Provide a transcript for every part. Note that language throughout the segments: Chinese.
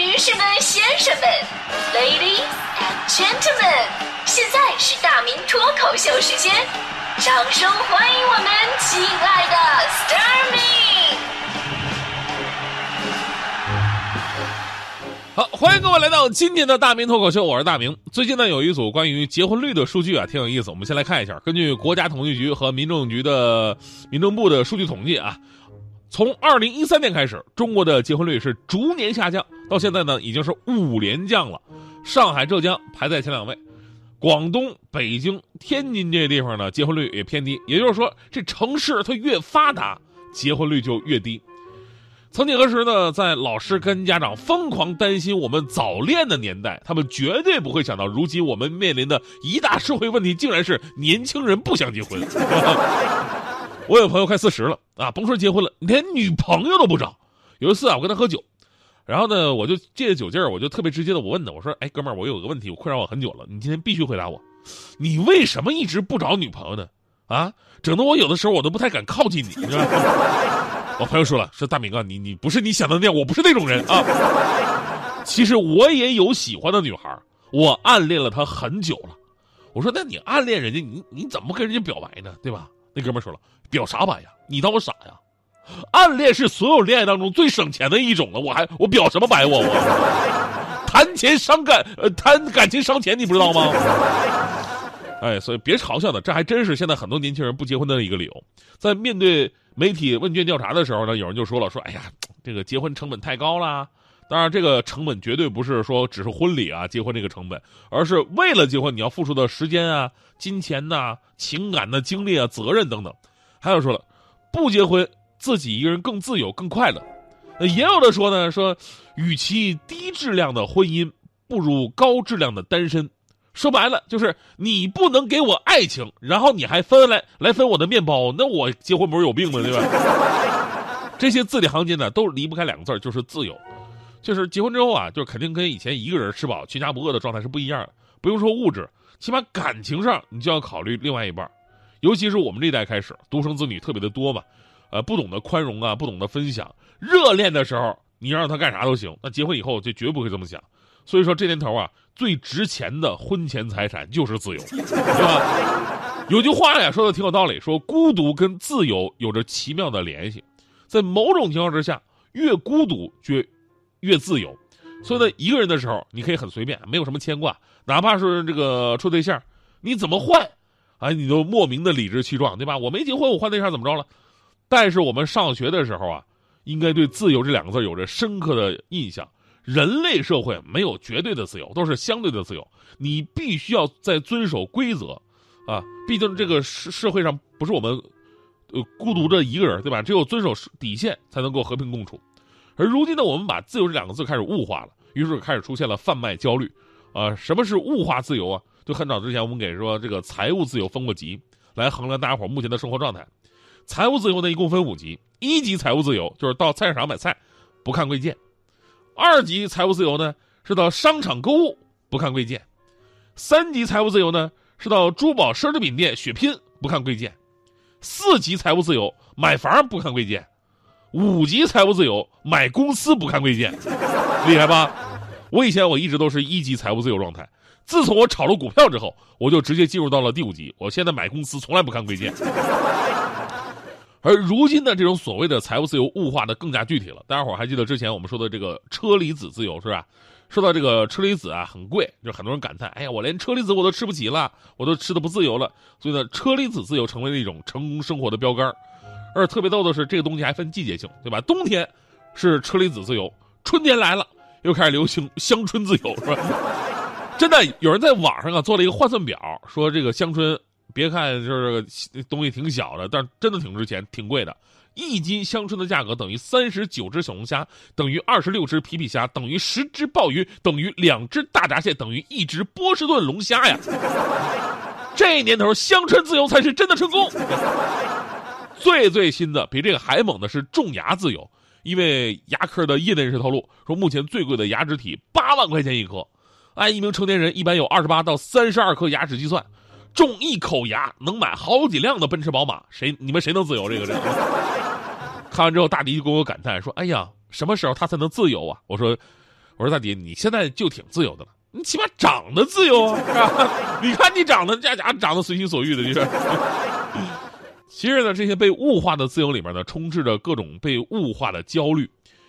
女士们、先生们，Ladies and Gentlemen，现在是大明脱口秀时间，掌声欢迎我们亲爱的 s t a r m i 好，欢迎各位来到今天的大明脱口秀，我是大明。最近呢，有一组关于结婚率的数据啊，挺有意思。我们先来看一下，根据国家统计局和民政局的民政部的数据统计啊。从二零一三年开始，中国的结婚率是逐年下降，到现在呢已经是五连降了。上海、浙江排在前两位，广东、北京、天津这些地方呢结婚率也偏低。也就是说，这城市它越发达，结婚率就越低。曾几何时呢，在老师跟家长疯狂担心我们早恋的年代，他们绝对不会想到，如今我们面临的一大社会问题，竟然是年轻人不想结婚。我有朋友快四十了啊，甭说结婚了，连女朋友都不找。有一次啊，我跟他喝酒，然后呢，我就借着酒劲儿，我就特别直接的，我问他，我说：“哎，哥们儿，我有个问题，我困扰我很久了，你今天必须回答我，你为什么一直不找女朋友呢？啊，整的我有的时候我都不太敢靠近你。” 我朋友说了，说大明哥，你你不是你想的那样，我不是那种人啊。其实我也有喜欢的女孩，我暗恋了她很久了。我说，那你暗恋人家，你你怎么跟人家表白呢？对吧？那哥们说了。表啥白呀？你当我傻呀？暗恋是所有恋爱当中最省钱的一种了，我还我表什么白我我？谈钱伤感，呃，谈感情伤钱，你不知道吗？哎，所以别嘲笑他，这还真是现在很多年轻人不结婚的一个理由。在面对媒体问卷调查的时候呢，有人就说了，说哎呀，这个结婚成本太高啦。当然，这个成本绝对不是说只是婚礼啊，结婚这个成本，而是为了结婚你要付出的时间啊、金钱呐、情感的经历啊、责任等等。还有说了，不结婚自己一个人更自由更快乐，也有的说呢，说与其低质量的婚姻，不如高质量的单身。说白了就是你不能给我爱情，然后你还分来来分我的面包，那我结婚不是有病吗？对吧？这些字里行间呢，都离不开两个字就是自由。就是结婚之后啊，就肯定跟以前一个人吃饱全家不饿的状态是不一样的。不用说物质，起码感情上你就要考虑另外一半。尤其是我们这代开始，独生子女特别的多嘛，呃，不懂得宽容啊，不懂得分享。热恋的时候，你让他干啥都行，那结婚以后就绝不会这么想。所以说这年头啊，最值钱的婚前财产就是自由，对吧？有句话呀，说的挺有道理，说孤独跟自由有着奇妙的联系，在某种情况之下，越孤独就越自由。所以呢，一个人的时候，你可以很随便，没有什么牵挂，哪怕是这个处对象，你怎么换？哎，你都莫名的理直气壮，对吧？我没结婚，我换对象怎么着了？但是我们上学的时候啊，应该对“自由”这两个字有着深刻的印象。人类社会没有绝对的自由，都是相对的自由。你必须要在遵守规则，啊，毕竟这个社社会上不是我们，呃，孤独的一个人，对吧？只有遵守底线，才能够和平共处。而如今呢，我们把“自由”这两个字开始物化了，于是开始出现了贩卖焦虑。啊，什么是物化自由啊？就很早之前，我们给说这个财务自由分过级，来衡量大家伙目前的生活状态。财务自由呢，一共分五级。一级财务自由就是到菜市场买菜，不看贵贱；二级财务自由呢，是到商场购物，不看贵贱；三级财务自由呢，是到珠宝奢侈品店血拼，不看贵贱；四级财务自由买房不看贵贱；五级财务自由买公司不看贵贱，厉害吧？我以前我一直都是一级财务自由状态。自从我炒了股票之后，我就直接进入到了第五级。我现在买公司从来不看贵贱。而如今的这种所谓的财务自由物化的更加具体了。大家伙还记得之前我们说的这个车厘子自由是吧？说到这个车厘子啊，很贵，就很多人感叹：哎呀，我连车厘子我都吃不起了，我都吃的不自由了。所以呢，车厘子自由成为了一种成功生活的标杆。而特别逗的是，这个东西还分季节性，对吧？冬天是车厘子自由，春天来了又开始流行乡村自由，是吧？真的有人在网上啊做了一个换算表，说这个乡村，别看就是东西挺小的，但真的挺值钱，挺贵的。一斤香椿的价格等于三十九只小龙虾，等于二十六只皮皮虾，等于十只鲍鱼，等于两只大闸蟹，等于一只波士顿龙虾呀！这年头，香椿自由才是真的成功。最最新的，比这个还猛的是种牙自由，因为牙科的业内人士透露说，目前最贵的牙植体八万块钱一颗。按一名成年人一般有二十八到三十二颗牙齿计算，种一口牙能买好几辆的奔驰宝马。谁你们谁能自由？这个人 看完之后，大迪就跟我感叹说：“哎呀，什么时候他才能自由啊？”我说：“我说大迪，你现在就挺自由的了，你起码长得自由啊？你看你长得这家长得随心所欲的，就是。其实呢，这些被物化的自由里面呢，充斥着各种被物化的焦虑。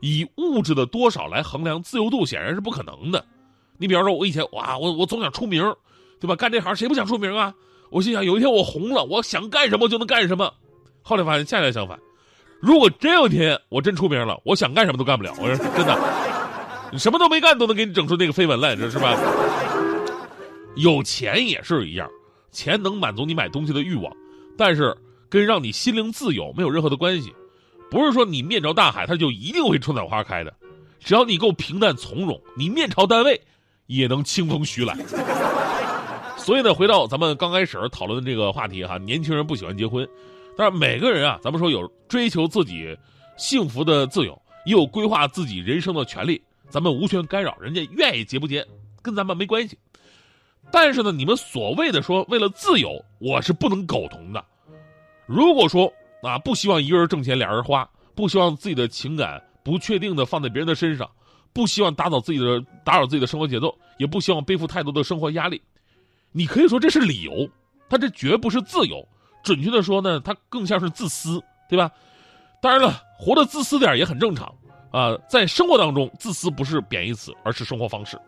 以物质的多少来衡量自由度，显然是不可能的。你比方说，我以前哇，我我总想出名，对吧？干这行谁不想出名啊？我心想，有一天我红了，我想干什么就能干什么。后来发现恰恰相反，如果真有一天我真出名了，我想干什么都干不了。我说真的，你什么都没干都能给你整出那个绯闻来，这是吧？有钱也是一样，钱能满足你买东西的欲望，但是跟让你心灵自由没有任何的关系。不是说你面朝大海，它就一定会春暖花开的。只要你够平淡从容，你面朝单位，也能清风徐来。所以呢，回到咱们刚开始讨论的这个话题哈，年轻人不喜欢结婚，但是每个人啊，咱们说有追求自己幸福的自由，也有规划自己人生的权利，咱们无权干扰，人家愿意结不结，跟咱们没关系。但是呢，你们所谓的说为了自由，我是不能苟同的。如果说，啊，不希望一个人挣钱俩人花，不希望自己的情感不确定的放在别人的身上，不希望打扰自己的打扰自己的生活节奏，也不希望背负太多的生活压力。你可以说这是理由，他这绝不是自由。准确的说呢，他更像是自私，对吧？当然了，活得自私点也很正常啊。在生活当中，自私不是贬义词，而是生活方式。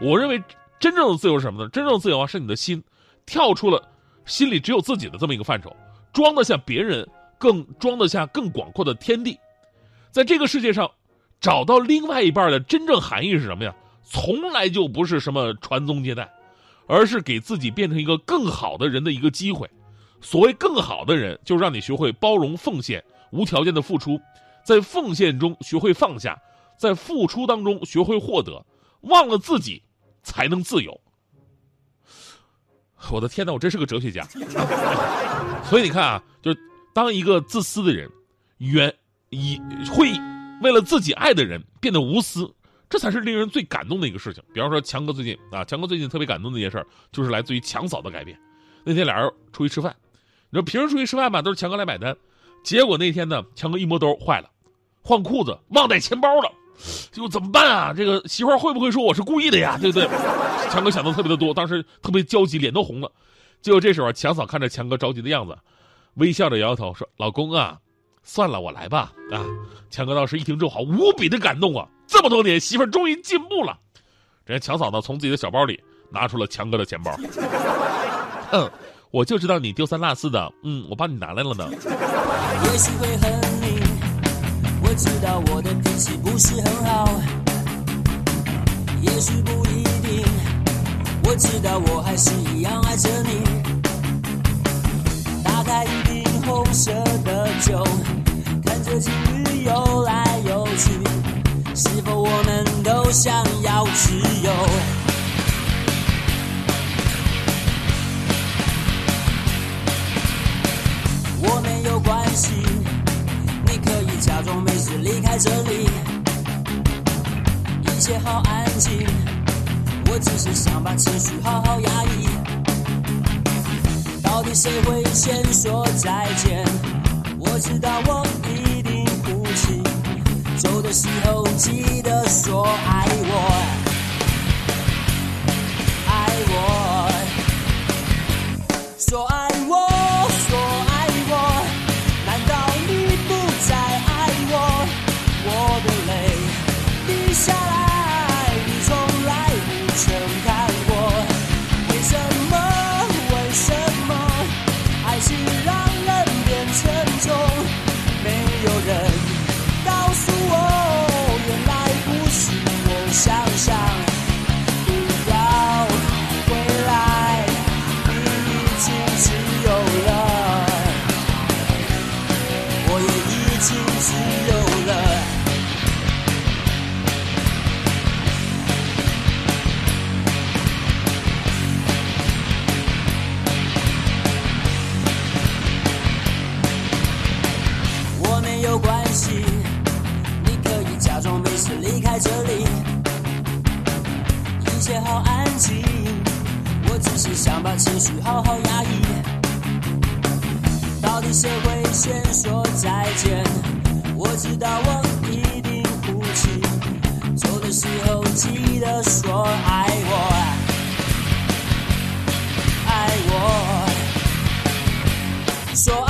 我认为真正的自由是什么呢？真正的自由啊，是你的心跳出了心里只有自己的这么一个范畴，装得下别人。更装得下更广阔的天地，在这个世界上，找到另外一半的真正含义是什么呀？从来就不是什么传宗接代，而是给自己变成一个更好的人的一个机会。所谓更好的人，就是让你学会包容、奉献、无条件的付出，在奉献中学会放下，在付出当中学会获得，忘了自己，才能自由。我的天哪，我真是个哲学家。所以你看啊，就是。当一个自私的人，原以会为了自己爱的人变得无私，这才是令人最感动的一个事情。比方说，强哥最近啊，强哥最近特别感动的一件事就是来自于强嫂的改变。那天俩人出去吃饭，你说平时出去吃饭吧，都是强哥来买单，结果那天呢，强哥一摸兜坏了，换裤子忘带钱包了，就怎么办啊？这个媳妇会不会说我是故意的呀？对不对？强哥想的特别的多，当时特别焦急，脸都红了。结果这时候，强嫂看着强哥着急的样子。微笑着摇摇头说：“老公啊，算了，我来吧。”啊，强哥当时一听之后，无比的感动啊！这么多年，媳妇儿终于进步了。人家强嫂呢从自己的小包里拿出了强哥的钱包。嗯，我就知道你丢三落四的。嗯，我帮你拿来了呢。也许会恨你，我知道我的脾气不是很好。也许不一定，我知道我还是一样爱着你。开一红色的酒，看着情侣游来游去，是否我们都想要自由？我没有关系，你可以假装没事离开这里，一切好安静，我只是想把情绪好好压抑。到底谁会先说再见？我知道我一定哭泣。走的时候记得说爱我，爱我，说爱我，说爱我。难道你不再爱我？我的泪滴下来，你从来不曾这里，一切好安静。我只是想把情绪好好压抑。到底谁会先说再见？我知道我一定哭泣。走的时候记得说爱我，爱我，说爱。